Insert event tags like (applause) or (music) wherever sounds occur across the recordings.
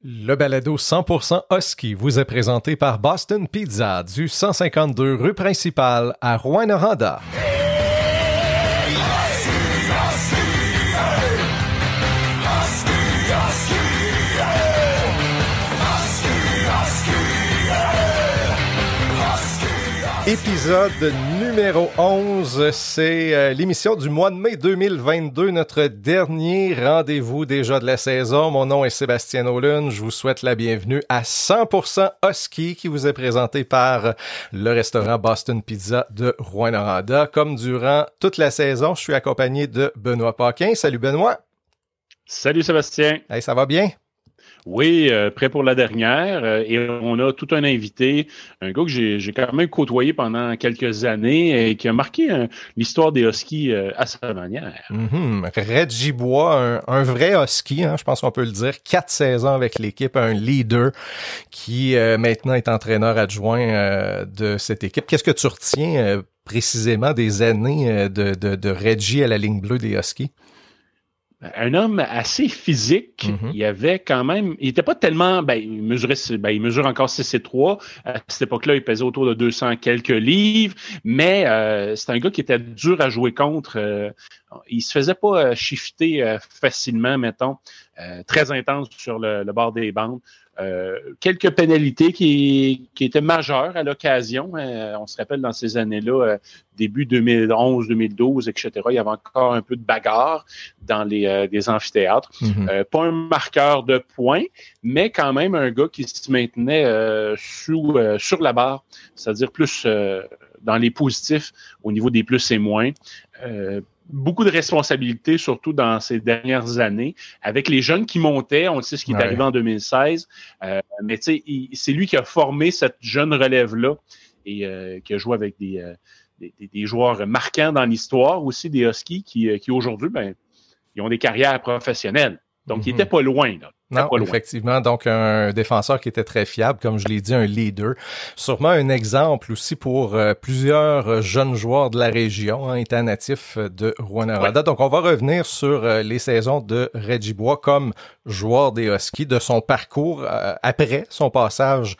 Le balado 100% Husky vous est présenté par Boston Pizza du 152 rue principale à Rouen-Noranda. Épisode numéro 11, c'est euh, l'émission du mois de mai 2022, notre dernier rendez-vous déjà de la saison. Mon nom est Sébastien Olun, je vous souhaite la bienvenue à 100% Husky qui vous est présenté par le restaurant Boston Pizza de Rouen-Noranda. Comme durant toute la saison, je suis accompagné de Benoît Paquin. Salut Benoît. Salut Sébastien. Hey, ça va bien? Oui, euh, prêt pour la dernière. Euh, et on a tout un invité, un gars que j'ai quand même côtoyé pendant quelques années et qui a marqué l'histoire des Huskies euh, à sa manière. Mm-hmm. Reggie Bois, un, vrai Husky, hein, je pense qu'on peut le dire. Quatre saisons avec l'équipe, un leader qui maintenant est entraîneur adjoint de cette équipe. Qu'est-ce que tu retiens précisément des années de, de, de Reggie à la ligne bleue des Huskies? Un homme assez physique. Mm-hmm. Il avait quand même, il était pas tellement, ben, il mesurait, ben, il mesure encore 6 et 3. À cette époque-là, il pesait autour de 200 quelques livres, mais euh, c'est un gars qui était dur à jouer contre. Euh, il se faisait pas euh, shifter euh, facilement, mettons, très intense sur le, le bord des bandes. Euh, quelques pénalités qui, qui, étaient majeures à l'occasion. Euh, on se rappelle dans ces années-là, euh, début 2011, 2012, etc., il y avait encore un peu de bagarre dans les, amphithéâtres. Mm-hmm. pas un marqueur de points, mais quand même un gars qui se maintenait sous, sur la barre, c'est-à-dire plus dans les positifs au niveau des plus et moins beaucoup de responsabilités, surtout dans ces dernières années, avec les jeunes qui montaient. On sait ce qui est arrivé en 2016, euh, mais tu sais, c'est lui qui a formé cette jeune relève-là et euh, qui a joué avec euh, des, des, joueurs marquants dans l'histoire, aussi des Huskies qui, qui aujourd'hui, ben, ils ont des carrières professionnelles. Donc, il mhm. était pas loin. Là. Non, effectivement. Donc, un défenseur qui était très fiable, comme je l'ai dit, un leader. Sûrement un exemple aussi pour euh, plusieurs jeunes joueurs de la région, hein, étant natif de rouen Donc, on va revenir sur euh, les saisons de Reggie Bois comme joueur des Huskies, de son parcours euh, après son passage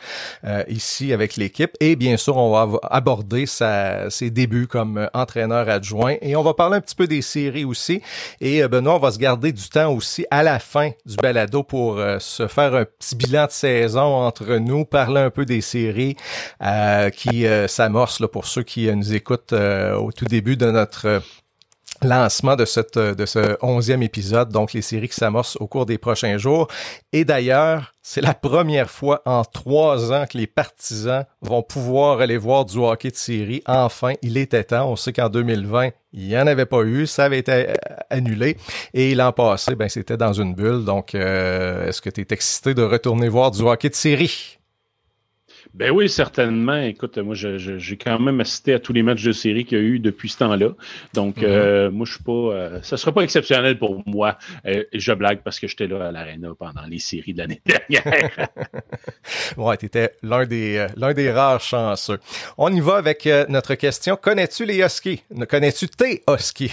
ici avec l'équipe. Et bien sûr, on va aborder sa, ses débuts comme entraîneur adjoint. Et on va parler un petit peu des séries aussi. Et Benoît, on va se garder du temps aussi à la fin du balado pour pour euh, se faire un petit bilan de saison entre nous, parler un peu des séries euh, qui euh, s'amorcent pour ceux qui nous écoutent au tout début de notre lancement de cette de ce onzième épisode, donc les séries qui s'amorcent au cours des prochains jours. Et d'ailleurs, c'est la première fois en trois ans que les partisans vont pouvoir aller voir du hockey de série. Enfin, il était temps. On sait qu'en 2020, il n'y en avait pas eu, ça avait été euh, annulé. Et l'an passé, ben, c'était dans une bulle. Donc, euh, est-ce que tu es excité de retourner voir du hockey de série? Ben oui, certainement. Écoute, moi, j'ai quand même assisté à tous les matchs de série qu'il y a eu depuis ce temps-là. Donc, mm-hmm. euh, moi, je suis pas. Euh, ça sera pas exceptionnel pour moi. Euh, je blague parce que j'étais là à l'Arena pendant les séries de l'année dernière. (laughs) ouais, t'étais l'un des l'un des rares chanceux. On y va avec notre question. Connais-tu les Huskies? Connais-tu tes Huskies?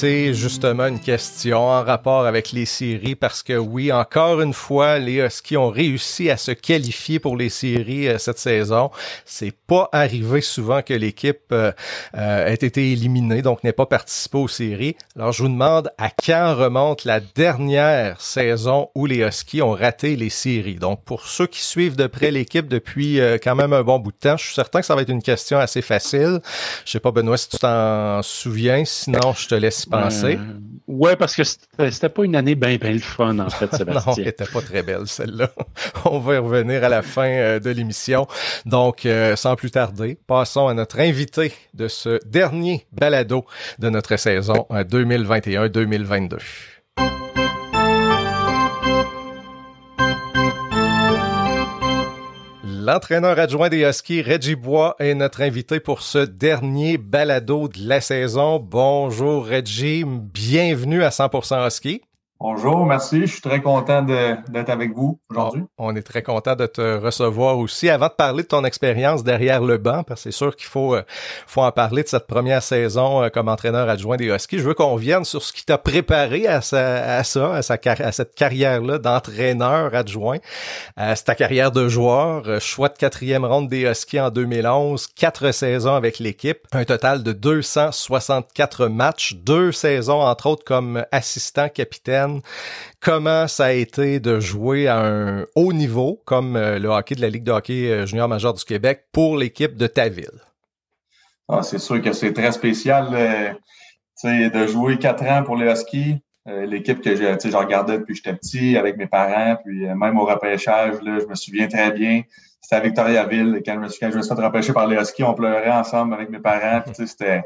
C'est justement une question en rapport avec les séries parce que oui, encore une fois, les Huskies ont réussi à se qualifier pour les séries euh, cette saison. C'est pas arrivé souvent que l'équipe euh, euh, ait été éliminée, donc n'ait pas participé aux séries. Alors je vous demande à quand remonte la dernière saison où les Huskies ont raté les séries. Donc pour ceux qui suivent de près l'équipe depuis quand même un bon bout de temps, je suis certain que ça va être une question assez facile. Je sais pas Benoît si tu t'en souviens, sinon je te laisse penser. Euh, ouais, parce que c'était pas une année bien bien le fun, en fait, (laughs) Sébastien. non, elle était pas très belle, celle-là. (laughs) On va y revenir à la fin euh, de l'émission. Donc, euh, sans plus tarder, passons à notre invité de ce dernier balado de notre saison 2021-2022. L'entraîneur adjoint des Huskies, Reggie Bois, est notre invité pour ce dernier balado de la saison. Bonjour Reggie, bienvenue à 100% Husky. Bonjour, merci. Je suis très content d'être avec vous aujourd'hui. On est très content de te recevoir aussi. Avant de parler de ton expérience derrière le banc, parce que c'est sûr qu'il faut, euh, faut en parler de cette première saison euh, comme entraîneur adjoint des Huskies, je veux qu'on vienne sur ce qui t'a préparé à, ça, à à, à cette carrière-là d'entraîneur adjoint. Euh, c'est ta carrière de joueur, choix de quatrième ronde des Huskies en 2011, quatre saisons avec l'équipe, un total de 264 matchs, deux saisons entre autres comme assistant capitaine comment ça a été de jouer à un haut niveau comme euh, le hockey de la Ligue de hockey euh, junior majeur du Québec pour l'équipe de ta ville? Ah, c'est sûr que c'est très spécial euh, de jouer quatre ans pour les Huskies. L'équipe que j'ai, je regardais depuis que j'étais petit avec mes parents, puis même au repêchage, je me souviens très bien. C'était à Victoriaville. Quand je me suis, je fait repêcher par les Huskies, on pleurait ensemble avec mes parents. c'était,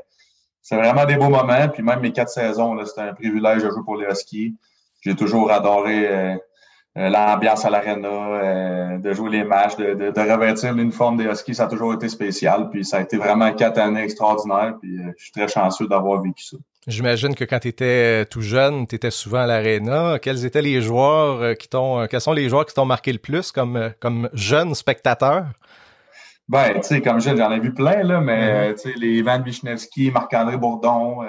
c'était vraiment des beaux moments. Puis même mes quatre saisons, c'était un privilège de jouer pour les Huskies j'ai toujours adoré euh, euh, l'ambiance à l'arena, euh, de jouer les matchs, de, de, de revêtir l'uniforme des Huskies, ça a toujours été spécial. Puis ça a été vraiment quatre années extraordinaires. Puis je suis très chanceux d'avoir vécu ça. J'imagine que quand tu étais tout jeune, tu étais souvent à l'aréna. Quels étaient les joueurs qui t'ont quels sont les joueurs qui t'ont marqué le plus comme comme jeune spectateur? Ben, tu sais, comme jeune, j'en ai vu plein, là, mais mm-hmm. tu sais, les Ivan Wisniewski, Marc-André Bourdon,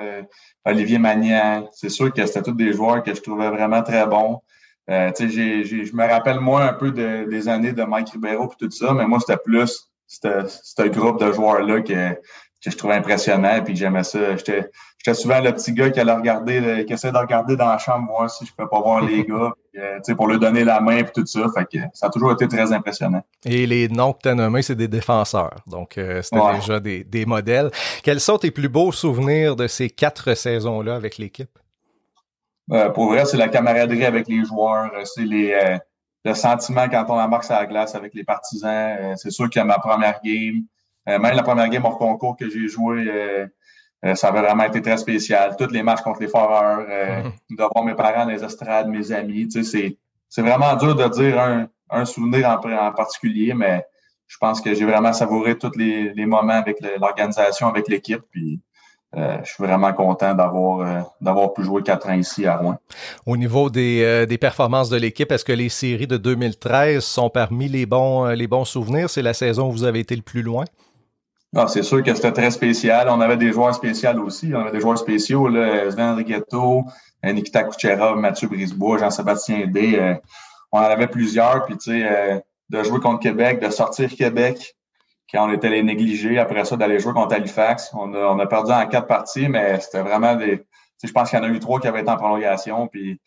Olivier Magnan. C'est sûr que c'était tous des joueurs que je trouvais vraiment très bons. Euh, je me rappelle moins un peu de, des années de Mike Ribeiro et tout ça, mais moi, c'était plus ce groupe de joueurs-là que, que je trouvais impressionnant et que j'aimais ça. J'étais souvent le petit gars qui allait regarder, qui essaie de regarder dans la chambre, voir si je peux pas voir les (laughs) gars, euh, pour lui donner la main et tout ça. Fait que ça a toujours été très impressionnant. Et les noms que tu as nommés, c'est des défenseurs. Donc, euh, c'était déjà des, des, modèles. Quels sont tes plus beaux souvenirs de ces quatre saisons-là avec l'équipe? Euh, pour vrai, c'est la camaraderie avec les joueurs. C'est les le sentiment quand on embarque sur la glace avec les partisans. c'est sûr qu'il y a ma première game. Même la première game hors concours que j'ai joué euh, ça avait vraiment été très spécial. Toutes les matchs contre les Foreurs, euh, mm-hmm. (laughs) de voir mes parents dans les estrades, mes amis, tu sais, c'est vraiment dur de dire un, un souvenir en, en, particulier, mais je pense que j'ai vraiment savouré tous les, les moments avec l'organisation, avec l'équipe, puis euh, je suis vraiment content d'avoir euh, d'avoir pu jouer quatre ans ici à Rouen. Au niveau des, euh, des performances de l'équipe, est-ce que les séries de 2013 sont parmi les bons les bons souvenirs? C'est la saison où vous avez été le plus loin? Ah, c'est sûr que c'était très spécial. On avait des joueurs spéciaux aussi. On avait des joueurs spéciaux, là, Sven Rigetto, Nikita Kucherov, Mathieu Brisebois, Jean-Sébastien D. Euh, on en avait plusieurs. Puis, tu sais, euh, de jouer contre Québec, de sortir Québec quand on était les négligés. Après ça, d'aller jouer contre Halifax. On a, on a perdu en quatre parties, mais c'était vraiment des... Je pense qu'il y en a eu trois qui avaient été en prolongation. Puis,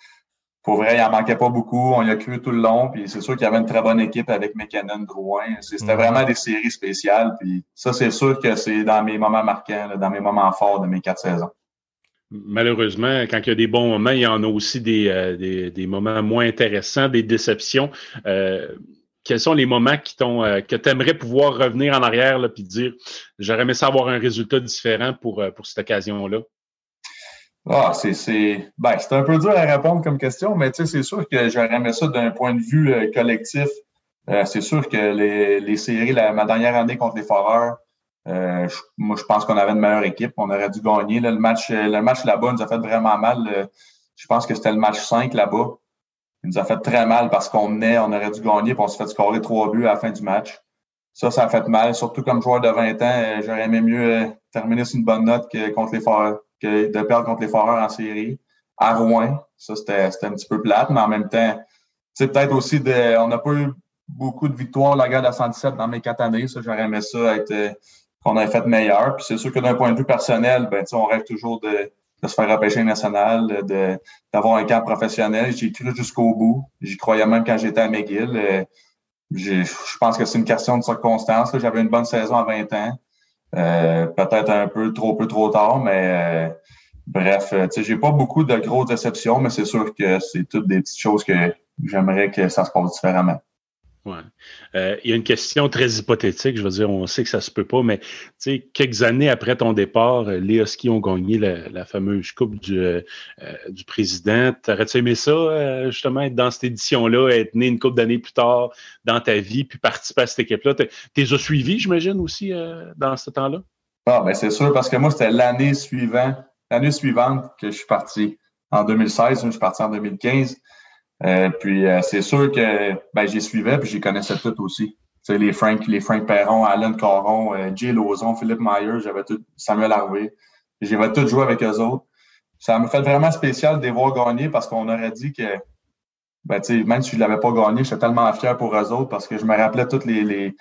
pour vrai, il en manquait pas beaucoup. On y a cru tout le long. Puis c'est sûr qu'il y avait une très bonne équipe avec McKinnon, Drouin. C'était mhm. vraiment des séries spéciales. Puis ça, c'est sûr que c'est dans mes moments marquants, dans mes moments forts de mes quatre saisons. Malheureusement, quand il y a des bons moments, il y en a aussi des, euh, des, moments moins intéressants, des déceptions. Euh, quels sont les moments qui t'ont euh, que tu aimerais pouvoir revenir en arrière et dire j'aurais aimé savoir un résultat différent pour, pour cette occasion-là? Ah, c'est ben, un peu dur à répondre comme question, mais c'est sûr que j'aurais aimé ça d'un point de vue euh, collectif. Euh, c'est sûr que les, les séries, la, ma dernière année contre les Foreurs, euh, moi, je pense qu'on avait une meilleure équipe. On aurait dû gagner. le match le match là-bas nous a fait vraiment mal. je pense que c'était le match 5 là-bas. Il nous a fait très mal parce qu'on menait, on aurait dû gagner, puis on s'est fait scorer trois buts à la fin du match. Ça, ça a fait mal. Surtout comme joueur de 20 ans, j'aurais aimé mieux terminer sur une bonne note que contre les Foreurs que de perdre contre les Foreurs en série. À Rouen, ça, c'était un petit peu plate, mais en même temps, c'est peut-être aussi de. On n'a pas eu beaucoup de victoires la guerre de 117 dans mes quatre années. Ça, j'aurais aimé ça être qu'on ait fait meilleur. Puis c'est sûr que d'un point de vue personnel, ben, on rêve toujours de, de se faire repêcher national, de, d'avoir un camp professionnel. J'ai cru jusqu'au bout. J'y croyais même quand j'étais à McGill. Euh, je pense que c'est une question de circonstance. J'avais une bonne saison à 20 ans. Euh, peut-être un peu trop peu trop tard, mais euh, bref, euh, tu sais, j'ai pas beaucoup de grosses déceptions, mais c'est sûr que c'est toutes des petites choses que j'aimerais que ça se passe différemment. Ouais. Euh, il y a une question très hypothétique, je veux dire, on sait que ça se peut pas, mais quelques années après ton départ, euh, les Huskies ont gagné la, fameuse coupe du, euh, du président. T'aurais-tu aimé ça, justement, être dans cette édition-là, être né une couple d'années plus tard dans ta vie, puis participer à cette équipe-là? T'es as suivi, j'imagine, aussi, dans ce temps-là? Ah, ben c'est sûr, parce que moi, c'était l'année suivante, l'année suivante que je suis parti. en 2016. Je suis parti en 2015. Puis c'est sûr que ben, j'y suivais puis j'y connaissais tout aussi. sais les Frank, les Frank Perron, Alan Caron, Jay Lozon, Philippe Meyer, j'avais tout, Samuel Harvey. J'avais tout joué avec eux autres. Ça me fait vraiment spécial de les voir gagner parce qu'on aurait dit que ben, même si je ne l'avais pas gagné, j'étais tellement fier pour eux autres parce que je me rappelais tous les, les,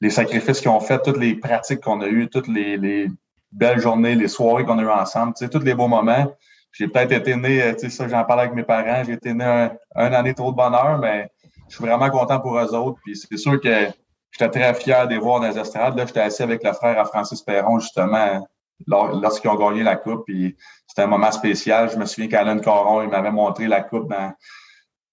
les sacrifices qu'ils ont fait, toutes les pratiques qu'on a eues, toutes les, les, belles journées, les soirées qu'on a eues ensemble, tous les beaux moments. J'ai peut-être été né, euh, tu sais, ça, j'en parle avec mes parents, j'ai été né un, un, année trop de bonheur, mais je suis vraiment content pour eux autres. Puis c'est sûr que j'étais très fier de voir dans les estrades. Là, j'étais assis avec le frère à Francis Perron, justement, lorsqu'ils ont gagné la coupe. Puis c'était un moment spécial. Je me souviens qu'Alain Caron, il m'avait montré la coupe dans,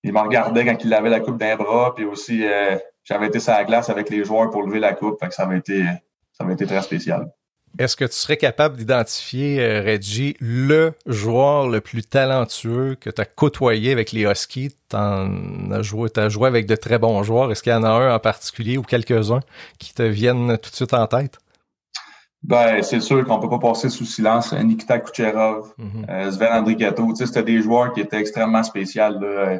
il me regardait quand il avait la coupe d'un bras, puis aussi euh, j'avais été sur la glace avec les joueurs pour lever la coupe, fait que ça avait été ça avait été très spécial. Est-ce que tu serais capable d'identifier, euh, Reggie, le joueur le plus talentueux que tu as côtoyé avec les Huskies? Tu as joué, as joué avec de très bons joueurs. Est-ce qu'il y en a un en particulier ou quelques-uns qui te viennent tout de suite en tête? Ben, c'est sûr qu'on peut pas passer sous silence. Nikita Kucherov, mm -hmm. Sven Andrigato, c'était des joueurs qui étaient extrêmement spéciaux. Là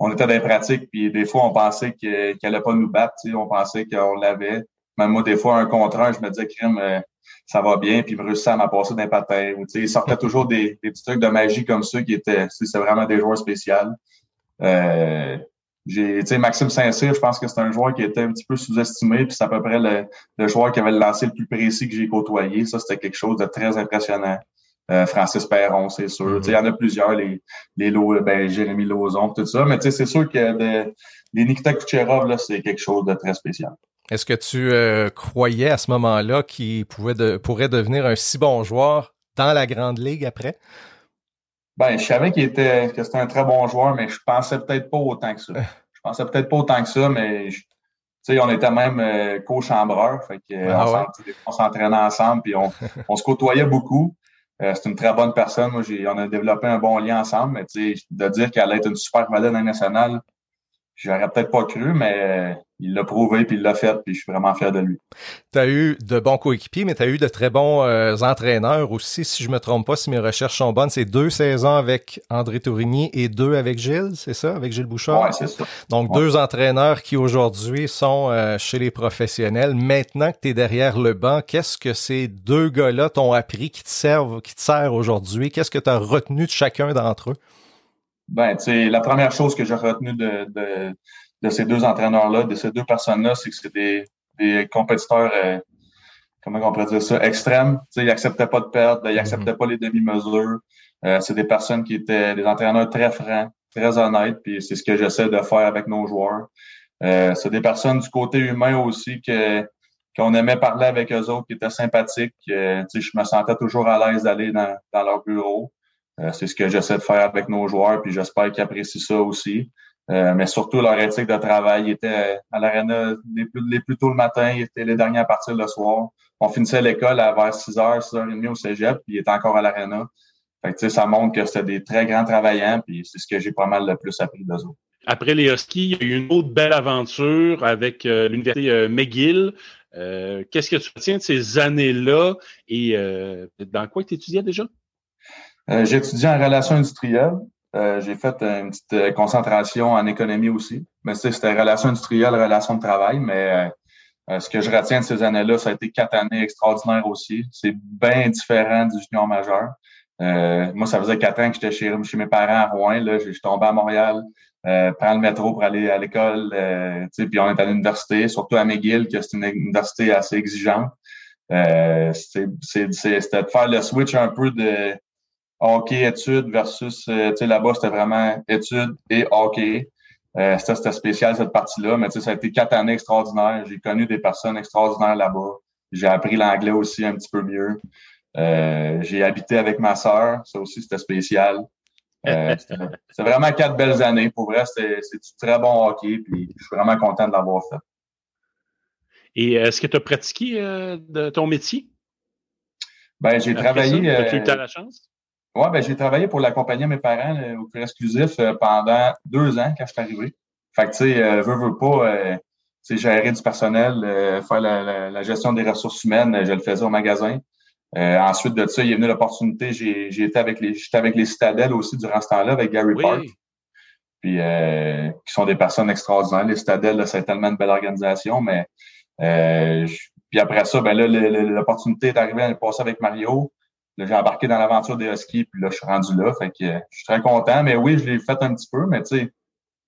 on était dans les pratiques, puis des fois, on pensait qu'elle n'allait pas nous battre. On pensait qu'on l'avait. Même moi, des fois, un contre un, je me disais, crime, euh, ça va bien, puis il réussissait à m'appasser d'un patin. Il sortait (laughs) toujours des, des, petits trucs de magie comme ça qui étaient, c'est vraiment des joueurs spéciaux. Euh, j'ai, Maxime Saint-Cyr, je pense que c'est un joueur qui était un petit peu sous-estimé, puis c'est à peu près le, le, joueur qui avait le lancé le plus précis que j'ai côtoyé. Ça, c'était quelque chose de très impressionnant. Euh, Francis Perron, c'est sûr. Il y en a plusieurs, les, les ben, Jérémy Lauzon, tout ça. Mais c'est sûr que les Nikita Kucherov, là, c'est quelque chose de très spécial. Est-ce que tu euh, croyais à ce moment-là qu'il pouvait de, pourrait devenir un si bon joueur dans la Grande Ligue après? Ben, je savais qu'il était, que c'était un très bon joueur, mais je pensais peut-être pas autant que ça. Je pensais peut-être pas autant que ça, mais on était même euh, co-chambreurs. Fait que, ah on s'entraînait ensemble, puis on, (laughs) on se côtoyait beaucoup. Euh, c'est une très bonne personne. Moi, on a développé un bon lien ensemble, mais de dire qu'elle allait être une super vedette nationale, j'aurais peut-être pas cru, mais il l'a prouvé, puis il l'a fait, puis je suis vraiment fier de lui. Tu as eu de bons coéquipiers, mais tu as eu de très bons euh, entraîneurs aussi, si je me trompe pas, si mes recherches sont bonnes. C'est deux saisons avec André Tourigny et deux avec Gilles, c'est ça, avec Gilles Bouchard? Oui, c'est ça. Donc, deux entraîneurs qui aujourd'hui sont euh, chez les professionnels. Maintenant que tu es derrière le banc, qu'est-ce que ces deux gars-là t'ont appris, qui te servent, qui te servent aujourd'hui? Qu'est-ce que tu as retenu de chacun d'entre eux? Ben, tu sais, la première chose que j'ai retenue de, de de ces deux entraîneurs-là, de ces deux personnes-là, c'est que c'est des, des compétiteurs, euh, comment on pourrait dire ça, extrêmes. ils n'acceptaient pas de perdre, ils n'acceptaient mm-hmm. pas les demi-mesures. Euh, c'est des personnes qui étaient des entraîneurs très francs, très honnêtes, puis c'est ce que j'essaie de faire avec nos joueurs. Euh, c'est des personnes du côté humain aussi que qu'on aimait parler avec eux autres, qui étaient sympathiques. Euh, je me sentais toujours à l'aise d'aller dans, dans leur bureau. c'est ce que j'essaie de faire avec nos joueurs, puis j'espère qu'ils apprécient ça aussi. Euh, mais surtout, leur éthique de travail ils étaient à l'aréna les plus, les plus tôt le matin, ils étaient les derniers à partir le soir. On finissait l'école à vers 6h, 6h30 au cégep, puis ils étaient encore à l'aréna. Fait que, ça montre que c'était des très grands travaillants, puis c'est ce que j'ai pas mal le plus appris d'eux autres. Après les Huskies, il y a eu une autre belle aventure avec euh, l'Université euh, McGill. Qu'est-ce que tu retiens de ces années-là et dans quoi tu étudiais déjà? étudié en relations industrielles. Euh, j'ai fait une petite euh, concentration en économie aussi. Mais c'était relation industrielle, relation de travail. Mais euh, ce que je retiens de ces années-là, ça a été quatre années extraordinaires aussi. C'est bien différent du junior majeur. moi, ça faisait quatre ans que j'étais chez, chez mes parents à Rouen. Là, je suis tombé à Montréal, euh, prendre le métro pour aller à l'école. Euh, puis on est à l'université, surtout à McGill, que c'est une université assez exigeante. Euh, c'était de faire le switch un peu de hockey études versus, euh, tu sais, là-bas, c'était vraiment études et hockey. Euh, c'était spécial cette partie-là, mais tu sais, ça a été quatre années extraordinaires. J'ai connu des personnes extraordinaires là-bas. J'ai appris l'anglais aussi un petit peu mieux. Euh, j'ai habité avec ma sœur, ça aussi c'était spécial. Euh, (laughs) c'est vraiment quatre belles années. Pour vrai, c'est du très bon hockey, puis je suis vraiment content de l'avoir fait. Et est-ce que tu as pratiqué de ton métier? Ben, j'ai travaillé. As-tu eu la chance? Oui, ben, j'ai travaillé pour l'accompagner mes parents au cours exclusif euh, pendant deux ans quand je suis arrivé. Fait que, tu sais, euh, veux, veux pas, euh, gérer du personnel, faire la, gestion des ressources humaines, je le faisais au magasin. ensuite de ça, il est venu l'opportunité. J'ai été avec les, j'étais avec les Citadelles aussi durant ce temps-là, avec Gary Park. Puis qui sont des personnes extraordinaires. Les Citadelles, c'est tellement une belle organisation, mais puis après ça, ben là, l'opportunité est arrivée à passer avec Mario. J'ai embarqué dans l'aventure des Huskies, puis là, je suis rendu là. Fait que je suis très content. Mais oui, je l'ai fait un petit peu, mais tu sais,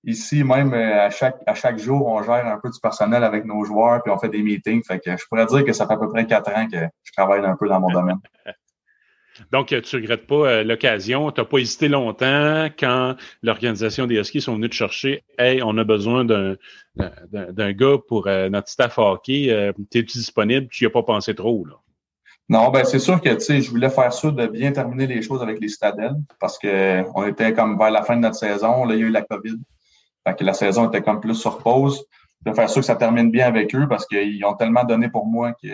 ici, même euh, à chaque, à chaque jour, on gère un peu du personnel avec nos joueurs, puis on fait des meetings. Fait que je pourrais dire que ça fait à peu près quatre ans que je travaille un peu dans mon (laughs) domaine. Donc, tu ne regrettes pas euh, l'occasion. Tu n'as pas hésité longtemps quand l'organisation des Huskies sont venus te chercher. Hey, on a besoin d'un, d'un, gars pour euh, notre staff hockey. Euh, Es-tu disponible? Tu n'y as pas pensé trop, là? Non, ben c'est sûr que tu sais, je voulais faire ça de bien terminer les choses avec les Citadelles parce que on était comme vers la fin de notre saison. Là, il y a eu la COVID. Fait que la saison était comme plus sur pause. Je voulais faire sûr que ça termine bien avec eux parce qu'ils ont tellement donné pour moi que,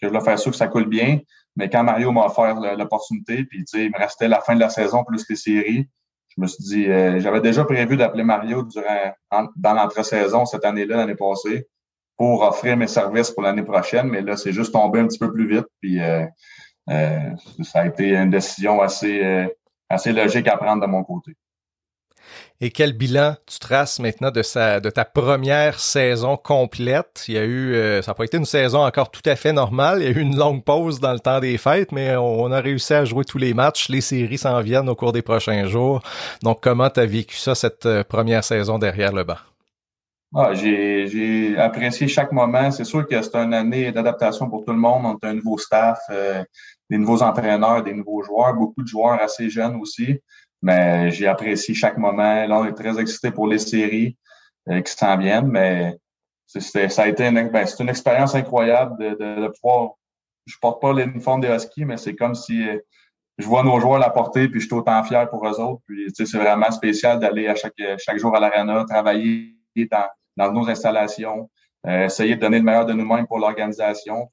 je voulais faire sûr que ça coule bien. Mais quand Mario m'a offert l'opportunité, puis il me restait la fin de la saison plus les séries, je me suis dit, euh, j'avais déjà prévu d'appeler Mario durant dans l'entre-saison cette année-là, l'année passée, pour offrir mes services pour l'année prochaine, mais là, c'est juste tombé un petit peu plus vite. Puis euh, euh, ça a été une décision assez, assez logique à prendre de mon côté. Et quel bilan tu traces maintenant de, ta première saison complète? Il y a eu, euh, ça n'a pas été une saison encore tout à fait normale. Il y a eu une longue pause dans le temps des fêtes, mais on, a réussi à jouer tous les matchs. Les séries s'en viennent au cours des prochains jours. Donc, comment tu as vécu ça, cette euh, première saison derrière le banc? Ah, j'ai apprécié chaque moment. C'est sûr que c'est une année d'adaptation pour tout le monde. On a un nouveau staff, euh, des nouveaux entraîneurs, des nouveaux joueurs, beaucoup de joueurs assez jeunes aussi. Mais j'ai apprécié chaque moment. Là, on est très excité pour les séries euh, qui s'en viennent, mais ça a été une, ben, c'est une expérience incroyable de, de, de, pouvoir. Je porte pas l'uniforme des Huskies, mais c'est comme si euh, je vois nos joueurs la porter, puis je suis autant fier pour eux autres. Puis c'est vraiment spécial d'aller à chaque, chaque jour à l'arena, travailler dans, dans nos installations, euh, essayer de donner le meilleur de nous-mêmes pour l'organisation.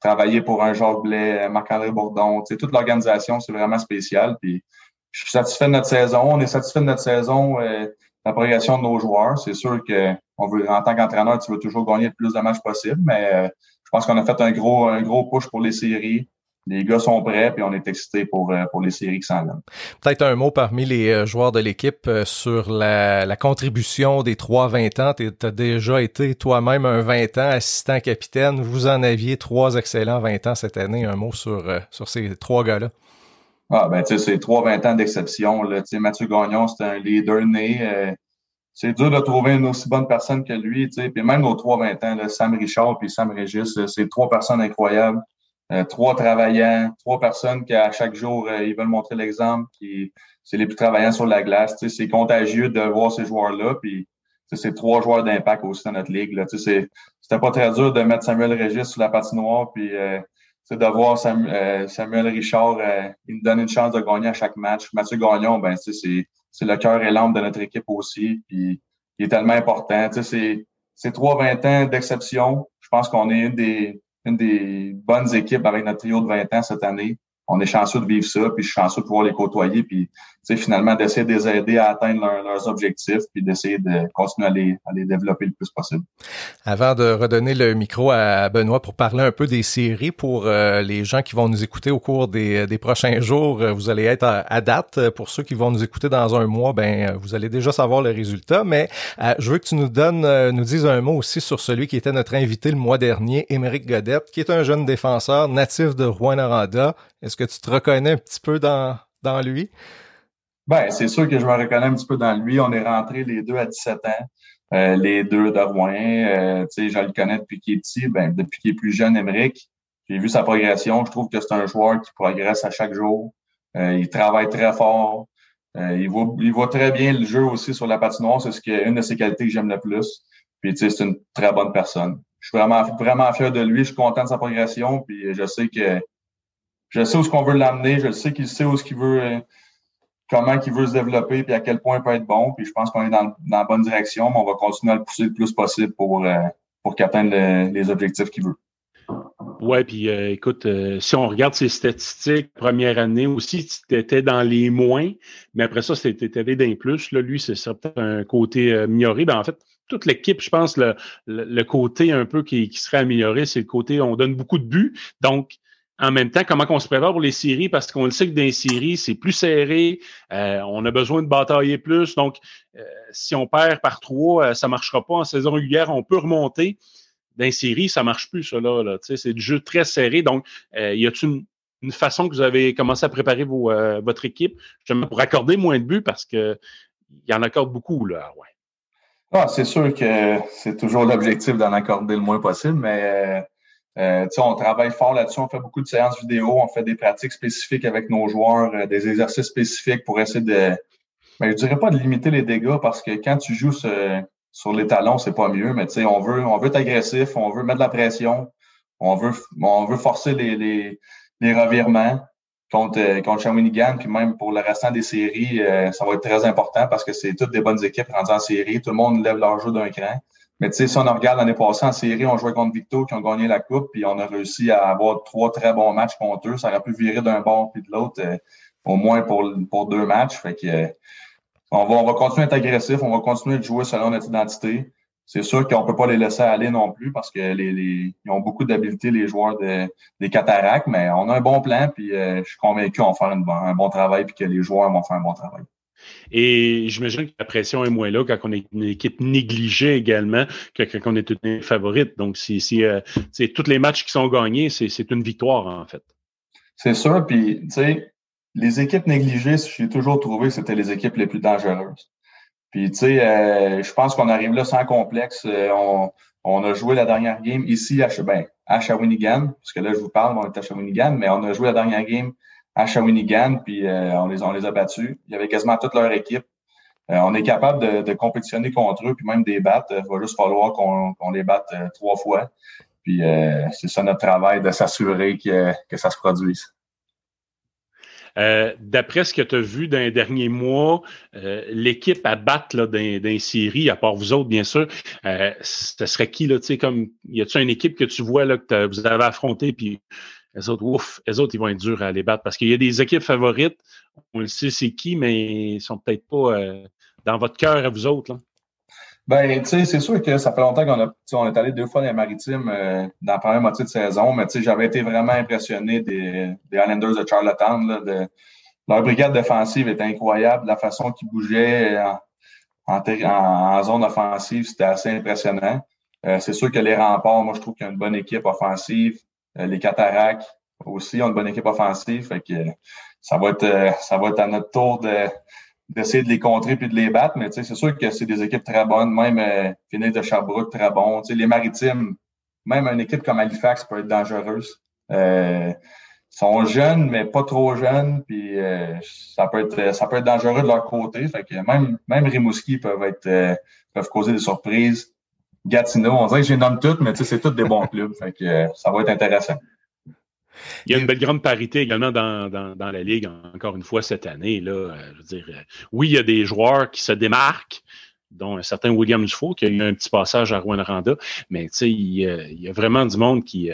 Travailler pour un Jacques Blais, Marc-André Bourdon, toute l'organisation, c'est vraiment spécial. Puis je suis satisfait de notre saison. On est satisfait de notre saison, euh, la progression de nos joueurs. C'est sûr que on veut, en tant qu'entraîneur, tu veux toujours gagner le plus de matchs possible, mais euh, je pense qu'on a fait un gros, un gros push pour les séries. Les gars sont prêts, puis on est excités pour, euh, pour les séries qui s'en viennent. Peut-être un mot parmi les joueurs de l'équipe sur la, la, contribution des trois 20 ans. Tu as déjà été toi-même un 20 ans, assistant capitaine. Vous en aviez trois excellents 20 ans cette année. Un mot sur, sur ces trois gars-là. Ah, ben, tu sais, c'est trois 20 ans d'exception. Tu sais, Mathieu Gagnon, c'est un leader né. Euh, c'est dur de trouver une aussi bonne personne que lui, tu sais. Puis même nos trois 20 ans, là, Sam Richard puis Sam Régis, euh, c'est trois personnes incroyables. Euh, trois travaillants, trois personnes qui, à chaque jour, ils veulent montrer l'exemple, qui c'est les plus travaillants sur la glace. C'est contagieux de voir ces joueurs-là. Puis, c'est trois joueurs d'impact aussi dans notre ligue. Là. Sais, c'était pas très dur de mettre Samuel Régis sur la patinoire, puis c'est de voir euh, Samuel, Richard, euh, il nous donne une chance de gagner à chaque match. Mathieu Gagnon, ben, c'est, c'est le cœur et l'âme de notre équipe aussi. Puis il est tellement important. C'est, c'est trois 20 ans d'exception. Je pense qu'on est une des, une des bonnes équipes avec notre trio de 20 ans cette année. On est chanceux de vivre ça, puis je suis chanceux de pouvoir les côtoyer, puis finalement d'essayer de les aider à atteindre leurs objectifs, puis d'essayer de continuer à les, à les développer le plus possible. Avant de redonner le micro à Benoît pour parler un peu des séries pour euh, les gens qui vont nous écouter au cours des, des prochains jours, euh, vous allez être à, date. Pour ceux qui vont nous écouter dans un mois, ben vous allez déjà savoir le résultat. Mais euh, je veux que tu nous donnes, nous dises un mot aussi sur celui qui était notre invité le mois dernier, Émeric Godette, qui est un jeune défenseur natif de Rouen-Noranda. Est-ce que tu te reconnais un petit peu dans, dans lui? Ben, c'est sûr que je me reconnais un petit peu dans lui. On est rentrés les deux à 17 ans. Euh, les deux de. Euh, je le connais depuis qu'il est petit, ben, depuis qu'il est plus jeune, Emmerich. J'ai vu sa progression. Je trouve que c'est un joueur qui progresse à chaque jour. Euh, il travaille très fort. Euh, il, voit, il voit très bien le jeu aussi sur la patinoire. C'est ce qui une de ses qualités que j'aime le plus. Puis, c'est une très bonne personne. Je suis vraiment, vraiment fier de lui. Je suis content de sa progression. Puis, je sais que je sais où ce qu'on veut l'amener, je sais qu'il sait où ce qu'il veut, euh, comment il veut se développer, puis à quel point il peut être bon. Puis je pense qu'on est dans, la bonne direction, mais on va continuer à le pousser le plus possible pour, euh, pour qu'il atteigne les objectifs qu'il veut. Ouais, puis euh, écoute, si on regarde ses statistiques, première année aussi, tu étais dans les moins, mais après ça, c'était dans les plus. Là, lui, c'est peut-être un côté amélioré. Ben, en fait, toute l'équipe, je pense, le, le, côté un peu qui, qui serait amélioré, c'est le côté on donne beaucoup de buts. Donc, en même temps, comment on se prépare pour les séries, parce qu'on le sait que dans les séries, c'est plus serré, euh, on a besoin de batailler plus. Donc, euh, si on perd par trois, ça ne marchera pas en saison régulière, on peut remonter. Dans les séries, ça ne marche plus, ça là. c'est du jeu très serré. Donc, y a-t-il une, façon que vous avez commencé à préparer votre équipe pour accorder moins de buts? Parce qu'il y en accorde beaucoup, là, ouais. Ah, c'est sûr que c'est toujours l'objectif d'en accorder le moins possible, mais euh, on travaille fort là-dessus, on fait beaucoup de séances vidéo, on fait des pratiques spécifiques avec nos joueurs, euh, des exercices spécifiques pour essayer de, mais ben, je dirais pas de limiter les dégâts parce que quand tu joues sur les talons, c'est pas mieux, mais on veut, on veut être agressif, on veut mettre de la pression, on veut, on veut forcer les, les, les revirements contre, euh, contre Shawinigan, puis même pour le restant des séries, euh, ça va être très important parce que c'est toutes des bonnes équipes rendues en série. Tout le monde lève leur jeu d'un cran. Mais tu sais, si on regarde l'année passée en série, on jouait contre Victo qui ont gagné la Coupe, puis on a réussi à avoir trois très bons matchs contre eux. Ça aurait pu virer d'un bord puis de l'autre, euh, au moins pour, pour deux matchs. Fait que on va, on va continuer à être agressif, on va continuer de jouer selon notre identité. C'est sûr qu'on peut pas les laisser aller non plus parce que les, les ils ont beaucoup d'habileté, les joueurs de, des cataractes, mais on a un bon plan, puis je suis convaincu qu'on va faire un bon travail, puis que les joueurs vont faire un bon travail. Et j'imagine que la pression est moins là quand on est une équipe négligée également que quand on est une favorite. Donc, si euh, tous les matchs qui sont gagnés, c'est une victoire, en fait. C'est sûr. Puis, tu sais, les équipes négligées, j'ai toujours trouvé que c'était les équipes les plus dangereuses. Puis, tu sais, euh, je pense qu'on arrive là sans complexe. Euh, on, a joué la dernière game ici à, ben, à Shawinigan, parce que là, je vous parle, on est à Shawinigan, mais on a joué la dernière game à Shawinigan, puis euh, on, les, a battus. Il y avait quasiment toute leur équipe. Euh, on est capable de, de, compétitionner contre eux, puis même des battre. Il va juste falloir qu'on les batte euh, trois fois. Puis c'est ça notre travail, de s'assurer que, que ça se produise. Euh, D'après ce que tu as vu dans les derniers mois, euh, l'équipe à battre là, dans, dans séries, à part vous autres, bien sûr, euh, ce serait qui, là, comme, y a-tu une équipe que tu vois, là, que vous avez affronté, puis les autres, ouf, les autres, ils vont être durs à les battre parce qu'il y a des équipes favorites. On le sait c'est qui, mais ils sont peut-être pas euh, dans votre cœur à vous autres. Là. Ben, tu sais, c'est sûr que ça fait longtemps qu'on a, on est allé deux fois dans les maritimes euh, dans la première moitié de saison, mais tu sais, j'avais été vraiment impressionné des, des Islanders de Charlottetown. De, leur brigade défensive était incroyable. La façon qu'ils bougeaient en, en, zone offensive, c'était assez impressionnant. Euh, c'est sûr que les remparts, moi, je trouve qu'il y a une bonne équipe offensive. Euh, les Cataractes aussi ont une bonne équipe offensive. Fait que ça va être, euh, ça va être à notre tour de, d'essayer de les contrer puis de les battre. Mais c'est sûr que c'est des équipes très bonnes. Même euh, de Sherbrooke, très bon. sais les Maritimes, même une équipe comme Halifax peut être dangereuse. Euh, sont jeunes, mais pas trop jeunes, puis euh, ça peut être ça peut être dangereux de leur côté. Fait que même, même Rimouski peuvent être peuvent causer des surprises. Gatineau. On dirait que je les nomme toutes, mais c'est tous des bons clubs. Fait que, euh, ça va être intéressant. Il y a une belle grande parité également dans, dans, la Ligue, encore une fois, cette année. Là, euh, je veux dire, euh, oui, il y a des joueurs qui se démarquent, dont un certain William Dufault, qui a eu un petit passage à Rouen-Randa, mais il, il, y a vraiment du monde qui,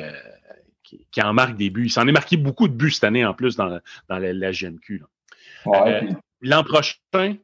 qui, en marque des buts. Il s'en est marqué beaucoup de buts cette année en plus dans, dans la, GMQ. L'an prochain,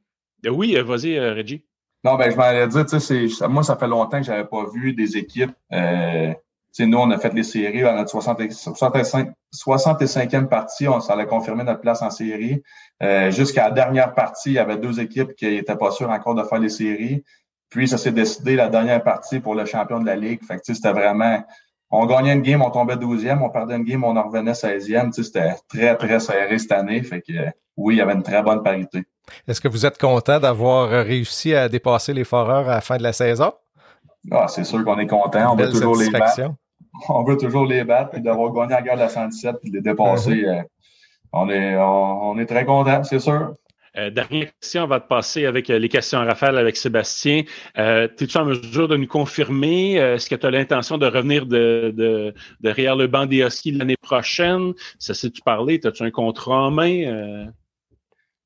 oui, vas-y, Reggie. Non, ben, je m'allais dire, tu sais, moi, ça fait longtemps que j'avais pas vu des équipes. Euh, nous, on a fait les séries à notre 65, 65e partie, on allait confirmer notre place en série. Euh, Jusqu'à la dernière partie, il y avait deux équipes qui n'étaient pas sûres encore de faire les séries. Puis, ça s'est décidé la dernière partie pour le champion de la Ligue. Fait que, c'était vraiment... On gagnait une game, on tombait 12e. On perdait une game, on en revenait 16e. C'était très, très serré cette année. Fait que, oui, il y avait une très bonne parité. Est-ce que vous êtes content d'avoir réussi à dépasser les foreurs à la fin de la saison? Ah, c'est sûr qu'on est content. On veut toujours les battre. (laughs) On veut toujours les battre et d'avoir gagné la guerre de la 117 et de les dépasser. Mm-hmm. Euh, on, est, on, est très content, c'est sûr. Euh, dernière question, on va te passer avec euh, les questions à rafale avec Sébastien. Euh, Es-tu en mesure de nous confirmer? Est-ce que tu as l'intention de revenir de, de, derrière le banc des Huskies l'année prochaine? Ça sais-tu parler? As-tu un contrat en main?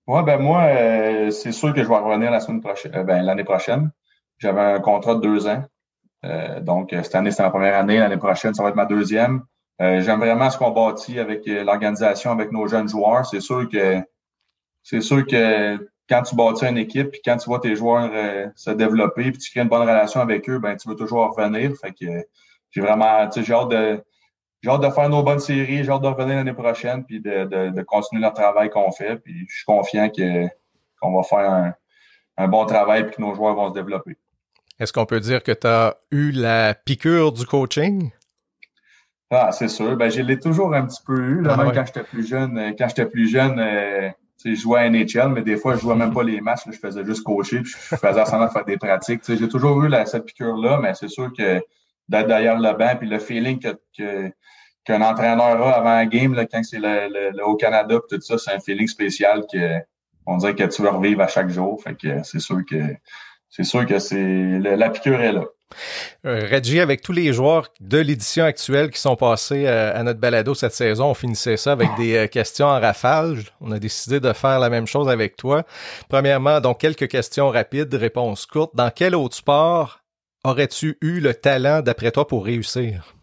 Ouais, ben moi, euh, c'est sûr que je vais revenir la semaine prochaine, euh, ben, l'année prochaine. J'avais un contrat de deux ans. Euh, donc, cette année, c'est ma première année. L'année prochaine, ça va être ma deuxième. J'aime vraiment ce qu'on bâtit avec l'organisation, avec nos jeunes joueurs. C'est sûr que c'est sûr que quand tu bâtis une équipe, puis quand tu vois tes joueurs se développer, puis tu crées une bonne relation avec eux, ben tu veux toujours revenir. Fait que j'ai vraiment, tu sais, j'ai hâte de j'ai hâte de faire nos bonnes séries, j'ai hâte de revenir l'année prochaine, puis de, continuer le travail qu'on fait. Puis je suis confiant que, qu'on va faire un, bon travail et que nos joueurs vont se développer. Est-ce qu'on peut dire que tu as eu la piqûre du coaching? Ah, c'est sûr. Ben, je l'ai toujours un petit peu eu, là, ah même quand j'étais plus jeune. Euh, quand j'étais plus jeune, euh, je jouais à NHL, mais des fois, je jouais même pas les matchs. je faisais juste coacher, puis je faisais semblant de faire des pratiques. J'ai toujours eu cette piqûre-là, mais c'est sûr que d'être derrière le banc, puis le feeling que, qu'un entraîneur a avant un game, là, quand c'est le, le, Haut-Canada, tout ça, c'est un feeling spécial que on dirait que tu veux revivre à chaque jour. Fait que c'est sûr que c'est sûr que c'est la piqûre est là. Euh, Reggie, avec tous les joueurs de l'édition actuelle qui sont passés euh, à notre balado cette saison, on finissait ça avec des euh, questions en rafale. On a décidé de faire la même chose avec toi. Premièrement, donc quelques questions rapides, réponses courtes. Dans quel autre sport aurais-tu eu le talent, d'après toi, pour réussir?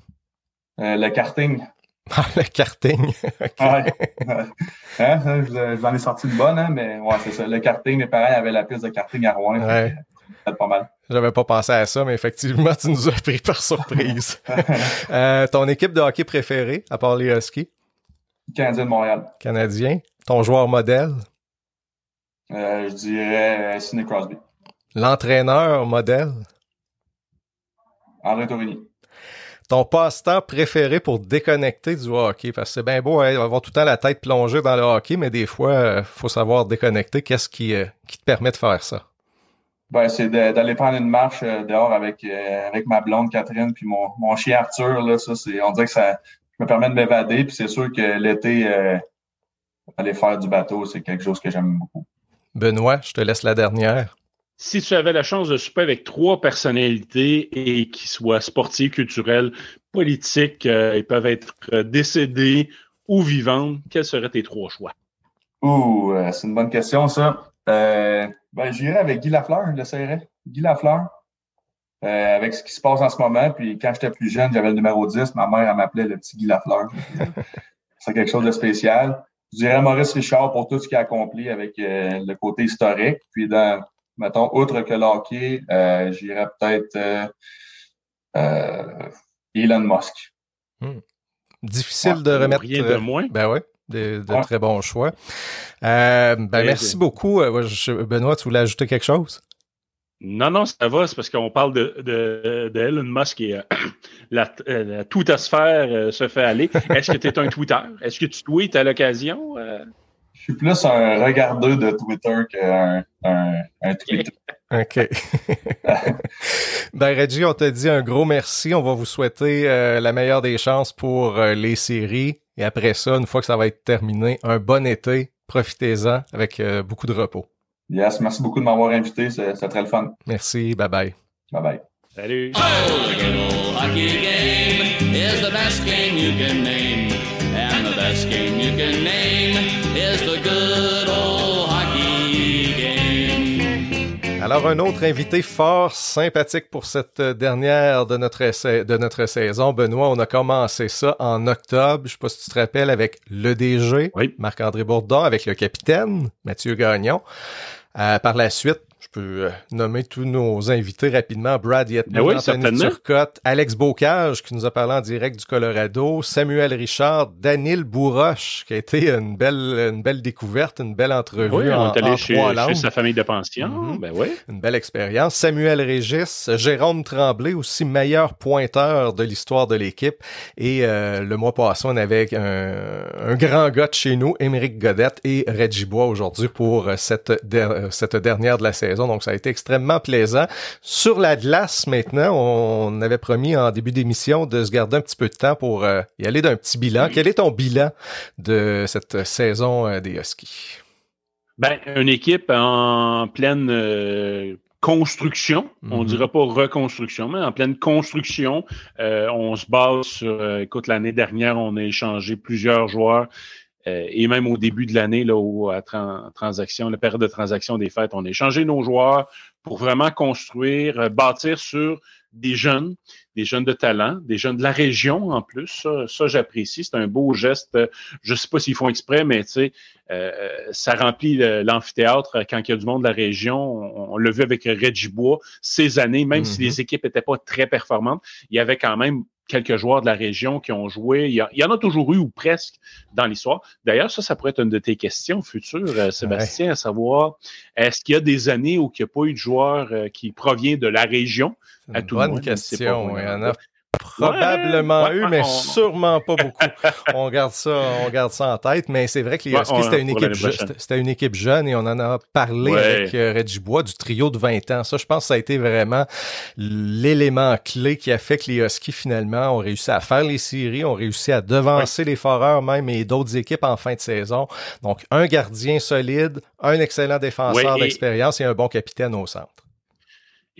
le karting. (laughs) Ah, le karting. (laughs) ouais. Hein, je, vous en ai sorti une bonne, hein, mais ouais, c'est ça. Le karting, mes parents avaient la piste de karting à Rouen. Ouais. pas mal. J'avais pas pensé à ça, mais effectivement, tu nous as pris par surprise. (laughs) Euh, ton équipe de hockey préférée, à part les Huskies? Canadien de Montréal. Canadien. Ton joueur modèle? Euh, je dirais euh, Sidney Crosby. L'entraîneur modèle? André Tourigny. Ton passe-temps préféré pour déconnecter du hockey? Parce que c'est bien beau hein, avoir tout le temps la tête plongée dans le hockey, mais des fois, il faut savoir déconnecter. Qu'est-ce qui, qui te permet de faire ça? Ben, c'est d'aller prendre une marche euh, dehors avec, euh, avec ma blonde Catherine puis mon, mon chien Arthur. Là, ça, c'est, on dirait que ça me permet de m'évader. Puis c'est sûr que l'été, euh, aller faire du bateau, c'est quelque chose que j'aime beaucoup. Benoît, je te laisse la dernière. Si tu avais la chance de souper avec trois personnalités et qui soient sportives, culturelles, politiques, ils peuvent être décédés ou vivantes, quels seraient tes trois choix? Ouh, c'est une bonne question, ça. Euh, ben, j'irais avec Guy Lafleur, je l'essayerais. Guy Lafleur. Euh, avec ce qui se passe en ce moment. Puis quand j'étais plus jeune, j'avais le numéro 10. Ma mère, elle m'appelait le petit Guy Lafleur. (laughs) C'est quelque chose de spécial. Je dirais Maurice Richard pour tout ce qu'il a accompli avec euh, le côté historique. Puis dans, mettons, outre que l'hockey, euh, j'irais peut-être euh, Elon Musk. Hmm. Difficile de remettre. Rien de moins. Ben ouais de, très bons choix. Euh, ben, merci beaucoup. Euh, Benoît, tu voulais ajouter quelque chose? Non, non, ça va, c'est parce qu'on parle de, de, de, Elon Musk et euh, (clears throat) la, la twittosphère se fait aller. Est-ce que tu es un Twitter? Est-ce que tu tweets à l'occasion? Suis plus un regardeur de Twitter qu'un un. OK. ben, Reggie, on te dit un gros merci. On va vous souhaiter la meilleure des chances pour les séries. Et après ça, une fois que ça va être terminé, un bon été. Profitez-en avec euh, beaucoup de repos. Yes, merci beaucoup de m'avoir invité. C'est très le fun. Merci. Bye bye. Bye bye. Salut. Alors, un autre invité fort sympathique pour cette dernière de notre, de notre saison. Benoît, on a commencé ça en octobre. Je sais pas si tu te rappelles avec le DG, Marc-André Bourdon, avec le capitaine, Mathieu Gagnon. Euh, par la suite, je peux euh, nommer tous nos invités rapidement. Brad Yetman, ben Anthony Turcotte, Alex Bocage qui nous a parlé en direct du Colorado, Samuel Richard, Danil Bourroche qui a été une belle, une belle découverte, une belle entrevue oui, on en, est allé chez, chez, sa famille de pension. Mm-hmm. ben oui. Une belle expérience. Samuel Régis, Jérôme Tremblay, aussi meilleur pointeur de l'histoire de l'équipe. Et euh, le mois passé, on avait un, un grand gars de chez nous, Émeric Godette et Reggie Bois aujourd'hui pour cette, cette dernière de la saison donc ça a été extrêmement plaisant. Sur la glace, maintenant, on avait promis en début d'émission de se garder un petit peu de temps pour euh, y aller d'un petit bilan. Quel est ton bilan de cette saison euh, des Huskies? Ben, une équipe en pleine euh, construction, on ne mm-hmm. pas reconstruction, mais en pleine construction. on se base sur, écoute, l'année dernière, on a échangé plusieurs joueurs euh, et même au début de l'année, là, où à transaction, la période de transaction des fêtes, on a échangé nos joueurs pour vraiment construire, euh, bâtir sur des jeunes, des jeunes de talent, des jeunes de la région en plus. Ça, j'apprécie. C'est un beau geste. Je ne sais pas s'ils font exprès, mais tu sais, euh, ça remplit l'amphithéâtre quand il y a du monde de la région. On, l'a vu avec Reggie Bois ces années, même si mm-hmm. les équipes n'étaient pas très performantes, il y avait quand même quelques joueurs de la région qui ont joué. Il y, en a toujours eu ou presque dans l'histoire. D'ailleurs, ça, ça pourrait être une de tes questions futures, euh, Sébastien, à savoir, est-ce qu'il y a des années où il n'y a pas eu de joueurs euh, qui provient de la région? À tout bonne question. Il y en a Probablement eu, mais sûrement pas beaucoup. (laughs) on garde ça, on garde ça en tête. Mais c'est vrai que les Huskies, c'était une équipe c'était une équipe jeune et on en a parlé avec euh, Reggie Bois du trio de 20 ans. Ça, je pense que ça a été vraiment l'élément clé qui a fait que les Huskies, finalement, ont réussi à faire les séries, ont réussi à devancer les Foreurs même et d'autres équipes en fin de saison. Donc, un gardien solide, un excellent défenseur d'expérience et un bon capitaine au centre.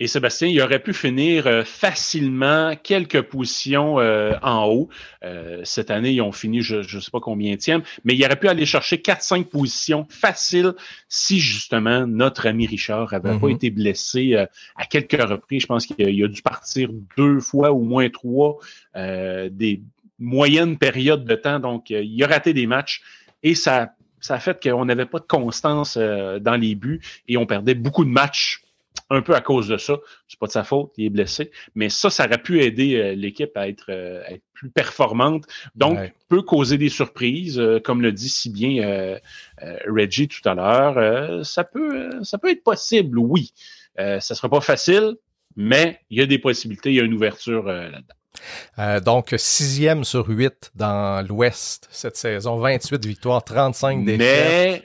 Et Sébastien, il aurait pu finir euh, facilement quelques positions euh, en haut. Euh, cette année, ils ont fini, je ne sais pas combien tiennent, mais il aurait pu aller chercher 4-5 positions faciles si justement notre ami Richard avait pas mm-hmm. été blessé à quelques reprises. Je pense qu'il a dû partir deux fois ou moins trois des moyennes périodes de temps. Donc, il a raté des matchs et ça, ça a fait qu'on n'avait pas de constance dans les buts et on perdait beaucoup de matchs un peu à cause de ça. C'est pas de sa faute, il est blessé. Mais ça, ça aurait pu aider euh, l'équipe à être, euh, être, plus performante. Donc, peut causer des surprises, euh, comme le dit si bien Reggie tout à l'heure. ça peut, ça peut être possible, oui. ça sera pas facile, mais il y a des possibilités, il y a une ouverture là-dedans. donc, sixième sur huit dans l'Ouest cette saison, 28 victoires, 35 défaites. Mais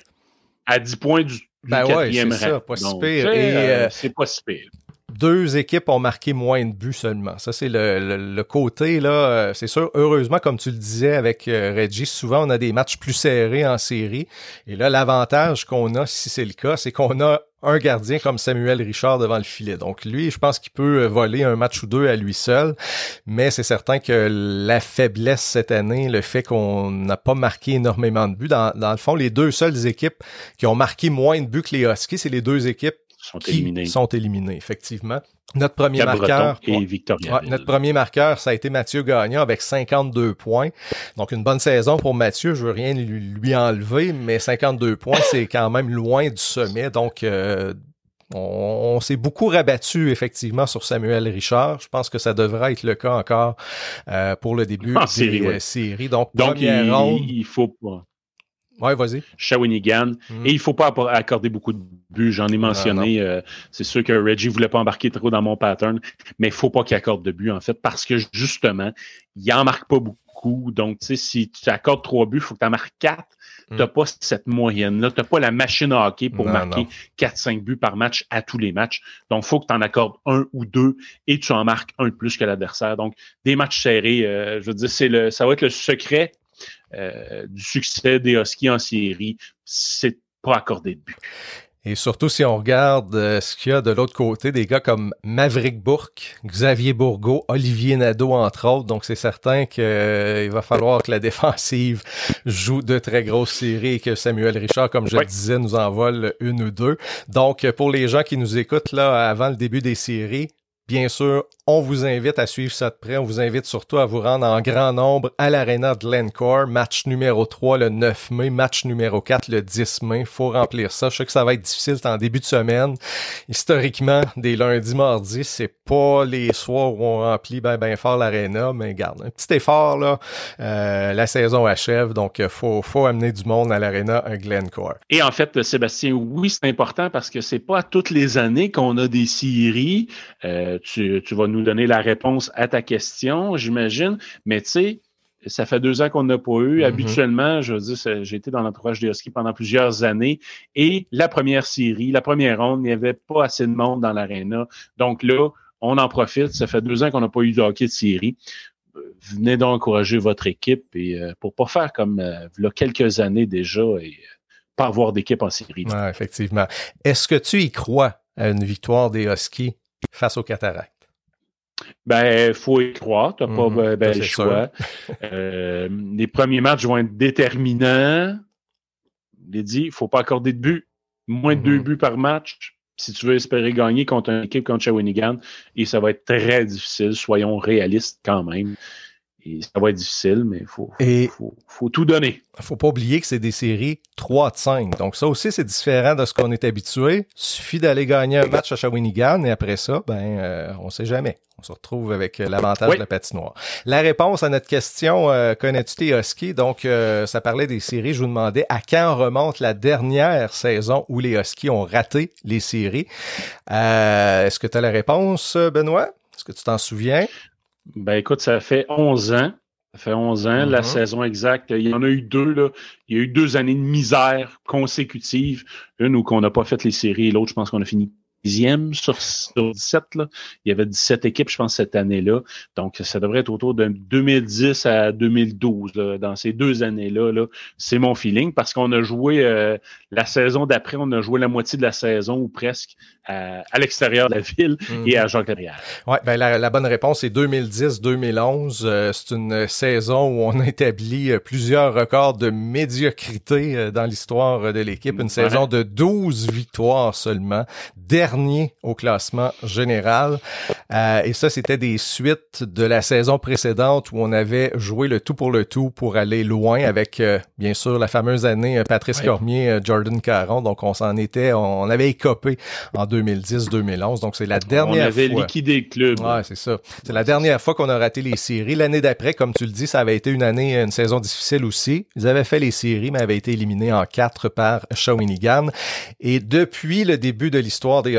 à 10 points du ben ouais, c'est ça, pas si pire. Euh, c'est pas si pire deux équipes ont marqué moins de buts seulement. Ça, c'est le, le, côté, là. Euh, c'est sûr, heureusement, comme tu le disais avec euh, Reggie, souvent on a des matchs plus serrés en série. Et là, l'avantage qu'on a, si c'est le cas, c'est qu'on a un gardien comme Samuel Richard devant le filet. Donc lui, je pense qu'il peut voler un match ou deux à lui seul, mais c'est certain que la faiblesse cette année, le fait qu'on n'a pas marqué énormément de buts, dans, dans le fond, les deux seules équipes qui ont marqué moins de buts que les Huskies, c'est les deux équipes sont éliminés. sont éliminés, effectivement. Notre premier marqueur. Et notre premier marqueur, ça a été Mathieu Gagnon avec 52 points. Donc, une bonne saison pour Mathieu. Je veux rien lui, enlever, mais 52 points, c'est quand même loin du sommet. Donc, euh, on, s'est beaucoup rabattu effectivement sur Samuel Richard. Je pense que ça devrait être le cas encore euh, pour le début des série, euh, séries. Donc, Donc il, ronde, il faut pas. Ouais, vas-y. Shawinigan. Mm. Et il faut pas accorder beaucoup de buts. J'en ai mentionné. Euh, c'est sûr que Reggie voulait pas embarquer trop dans mon pattern, mais il faut pas qu'il accorde de buts, en fait, parce que justement, il en marque pas beaucoup. Donc, tu sais, si tu accordes trois buts, il faut que tu en marques quatre. Tu n'as pas cette moyenne-là. Tu n'as pas la machine à hockey pour marquer 4-5 buts par match à tous les matchs. Donc, il faut que tu en accordes un ou deux et tu en marques un de plus que l'adversaire. Donc, des matchs serrés, euh, je veux dire, c'est le, ça va être le secret euh, du succès des Huskies en série, c'est pas accordé de but. Et surtout si on regarde euh, ce qu'il y a de l'autre côté, des gars comme Maverick Bourque, Xavier Bourgault, Olivier Nadeau, entre autres. Donc c'est certain qu'il euh, va falloir que la défensive joue de très grosses séries et que Samuel Richard, comme je le disais, nous en vole une ou deux. Donc pour les gens qui nous écoutent là avant le début des séries, Bien sûr, on vous invite à suivre ça de près. On vous invite surtout à vous rendre en grand nombre à l'Arena de Glencore. Match numéro 3 le 9 mai, match numéro 4 le 10 mai. faut remplir ça. Je sais que ça va être difficile, en début de semaine. Historiquement, des lundis, mardis, c'est pas les soirs où on remplit ben, ben fort l'Arena, mais garde, un petit effort, là. Euh, la saison achève, donc faut, faut amener du monde à l'Arena Glencore. Et en fait, Sébastien, oui, c'est important parce que c'est pas toutes les années qu'on a des séries. Euh, tu, vas nous donner la réponse à ta question, j'imagine. Mais tu sais, ça fait deux ans qu'on n'a pas eu. Mm-hmm. Habituellement, je veux dire, j'ai été dans l'entourage des Huskies pendant plusieurs années. Et la première série, la première ronde, il n'y avait pas assez de monde dans l'aréna. Donc là, on en profite. Ça fait deux ans qu'on n'a pas eu de hockey de série. Venez donc encourager votre équipe et euh, pour pas faire comme euh, il y a quelques années déjà et euh, pas avoir d'équipe en série. Effectivement. Est-ce que tu y crois à une victoire des Huskies? Face aux cataractes? Ben, faut y croire, t'as pas mhm, ben, le choix. (laughs) Euh, les premiers matchs vont être déterminants. Il dit, il faut pas accorder de but. Moins de deux mhm. buts par match si tu veux espérer gagner contre une équipe contre Shawinigan. Et ça va être très difficile, soyons réalistes quand même. Ça va être difficile, mais il faut, faut, tout donner. Il faut pas oublier que c'est des séries 3 de 5. Donc ça aussi, c'est différent de ce qu'on est habitué. suffit d'aller gagner un match à Shawinigan et après ça, ben euh, on sait jamais. On se retrouve avec euh, l'avantage de la patinoire. La réponse à notre question, euh, connais-tu tes Huskies? Donc, ça parlait des séries. Je vous demandais à quand remonte la dernière saison où les Huskies ont raté les séries. Est-ce que tu as la réponse, Benoît? Est-ce que tu t'en souviens? Ben écoute, ça fait 11 ans. Ça fait 11 ans, la mm-hmm. saison exacte. Il y en a eu deux, là. Il y a eu deux années de misère consécutives. Une où on n'a pas fait les séries et l'autre, je pense qu'on a fini dixième sur, sur 17. Là. Il y avait 17 équipes, je pense, cette année-là. Donc, ça devrait être autour de 2010 à 2012. Dans ces deux années-là, -là, c'est mon feeling parce qu'on a joué euh, la saison d'après, on a joué la moitié de la saison ou presque à, l'extérieur de la ville et mhm. à Jean-Claude Oui, ben la, bonne réponse est 2010-2011. Euh, c'est une saison où on a établi euh, plusieurs records de médiocrité dans l'histoire de l'équipe. Une saison de 12 victoires seulement. Au classement général. Euh, et ça, c'était des suites de la saison précédente où on avait joué le tout pour le tout pour aller loin avec, euh, bien sûr, la fameuse année euh, Patrice Cormier, Jordan Caron. Donc, on s'en était, on, avait écopé en 2010-2011. Donc, c'est la dernière fois. On avait liquidé le club. Ouais, c'est ça. C'est la dernière fois qu'on a raté les séries. L'année d'après, comme tu le dis, ça avait été une année, une saison difficile aussi. Ils avaient fait les séries, mais avaient été éliminés en quatre par Shawinigan. Et depuis le début de l'histoire des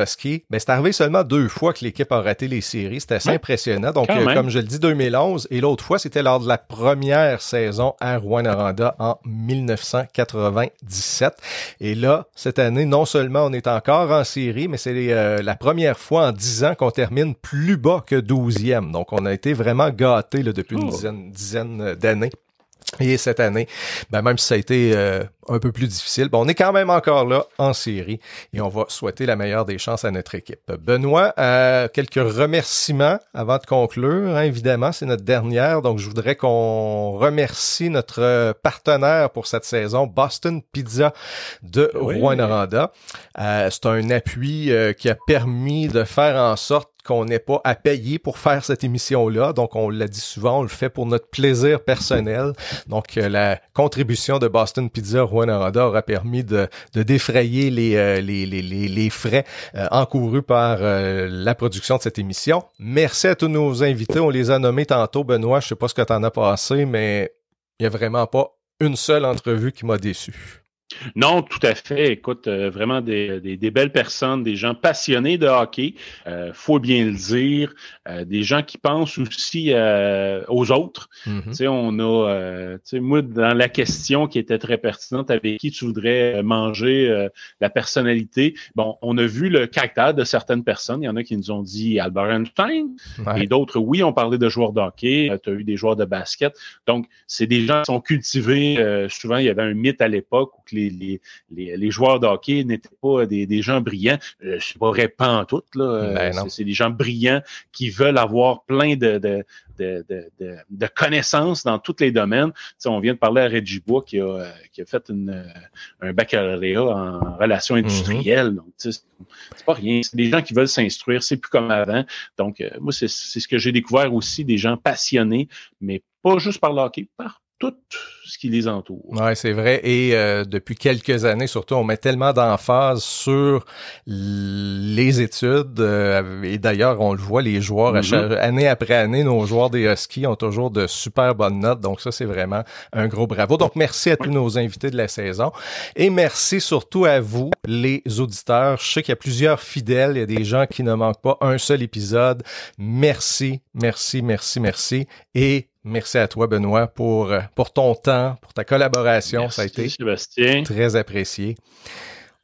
mais c'est arrivé seulement deux fois que l'équipe a raté les séries. C'était assez impressionnant. Donc, euh, comme je le dis, 2011 et l'autre fois, c'était lors de la première saison à Rouen-Noranda en 1997. Et là, cette année, non seulement on est encore en série, mais c'est euh, la première fois en dix ans qu'on termine plus bas que 12e. Donc, on a été vraiment gâtés depuis une oh. dizaine, dizaine d'années. Et cette année, ben même si ça a été euh, un peu plus difficile, ben on est quand même encore là en série et on va souhaiter la meilleure des chances à notre équipe. Benoît, euh, quelques remerciements avant de conclure. Hein, évidemment, c'est notre dernière, donc je voudrais qu'on remercie notre partenaire pour cette saison, Boston Pizza de oui. Rouen-Noranda. Euh, c'est un appui qui a permis de faire en sorte qu'on n'ait pas à payer pour faire cette émission-là. Donc, on l'a dit souvent, on le fait pour notre plaisir personnel. Donc, euh, la contribution de Boston Pizza Juan Aranda aura permis de, défrayer les, euh, les, les, les, frais euh, encourus par la production de cette émission. Merci à tous nos invités. On les a nommés tantôt. Benoît, je sais pas ce que tu en as passé, mais il n'y a vraiment pas une seule entrevue qui m'a déçu. Non, tout à fait. Écoute, euh, vraiment des, des, belles personnes, des gens passionnés de hockey, euh, faut bien le dire, euh, des gens qui pensent aussi aux autres. Mm-hmm. Tu sais, on a, tu sais, moi dans la question qui était très pertinente, avec qui tu voudrais manger la personnalité. Bon, on a vu le caractère de certaines personnes. Il y en a qui nous ont dit Albert Einstein, et d'autres, oui, on parlait de joueurs de hockey. tu as eu des joueurs de basket. Donc, c'est des gens qui sont cultivés. souvent, il y avait un mythe à l'époque où les, les, joueurs de hockey n'étaient pas des, gens brillants. Euh, je ne sais pas en tout, là. Ben c'est des gens brillants qui veulent avoir plein de, de, de, connaissances dans tous les domaines. on vient de parler à Reggie Bois qui a, qui a fait une, un baccalauréat en relations mm-hmm. industrielles. Donc, c'est pas rien. C'est des gens qui veulent s'instruire. C'est plus comme avant. Donc, euh, moi, c'est ce que j'ai découvert aussi, des gens passionnés, mais pas juste par le hockey, par tout ce qui les entoure. Oui, c'est vrai. Et euh, depuis quelques années, surtout, on met tellement d'emphase sur les études. Euh, et d'ailleurs, on le voit, les joueurs, mm-hmm. année après année, nos joueurs des Huskies ont toujours de super bonnes notes. Donc ça, c'est vraiment un gros bravo. Donc merci à tous nos invités de la saison. Et merci surtout à vous, les auditeurs. Je sais qu'il y a plusieurs fidèles. Il y a des gens qui ne manquent pas un seul épisode. Merci, merci, merci, merci. Et Merci à toi, Benoît, pour, euh, pour ton temps, pour ta collaboration. ça a été Sébastien. très apprécié.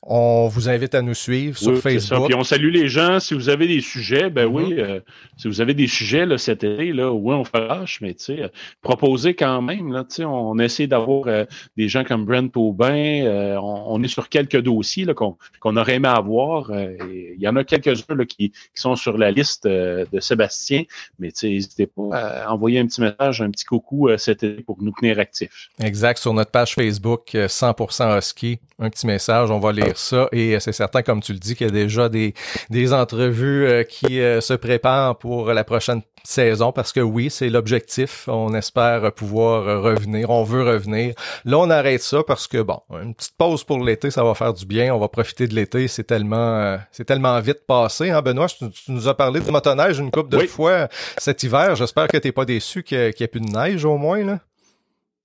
On vous invite à nous suivre sur Facebook. Puis on salue les gens. Si vous avez des sujets, ben oui, mm-hmm. euh, si vous avez des sujets là, cet été, là, oui, on fâche, mais tu sais, proposez quand même. Là, on essaie d'avoir euh, des gens comme Brent Aubin. Euh, on, est sur quelques dossiers qu'on aurait aimé avoir. Il y en a quelques-uns qui, qui, sont sur la liste de Sébastien, mais n'hésitez pas à envoyer un petit message, un petit coucou cet été pour nous tenir actifs. Exact. Sur notre page Facebook 100% Husky, un petit message. On va les ça. Et c'est certain, comme tu le dis, qu'il y a déjà des, des entrevues qui se préparent pour la prochaine saison parce que oui, c'est l'objectif. On espère pouvoir revenir. On veut revenir. Là, on arrête ça parce que bon, une petite pause pour l'été, ça va faire du bien. On va profiter de l'été. C'est tellement, euh, c'est tellement vite passé. Hein, Benoît, tu, nous as parlé de motoneige une couple de fois cet hiver. J'espère que t'es pas déçu qu'il n'y ait plus de neige au moins là.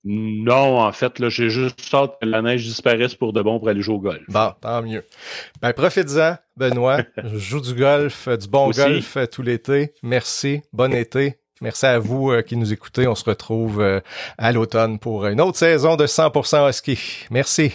Non, en fait, là, j'ai juste hâte que la neige disparaisse pour de bon pour aller jouer au golf. Bon, tant mieux. Ben, profites-en, Benoît. (laughs) Joue du golf, du bon golf tout l'été. Merci. Bon été. Merci à vous euh, qui nous écoutez. On se retrouve euh, à l'automne pour une autre saison de 100% Husky. Merci.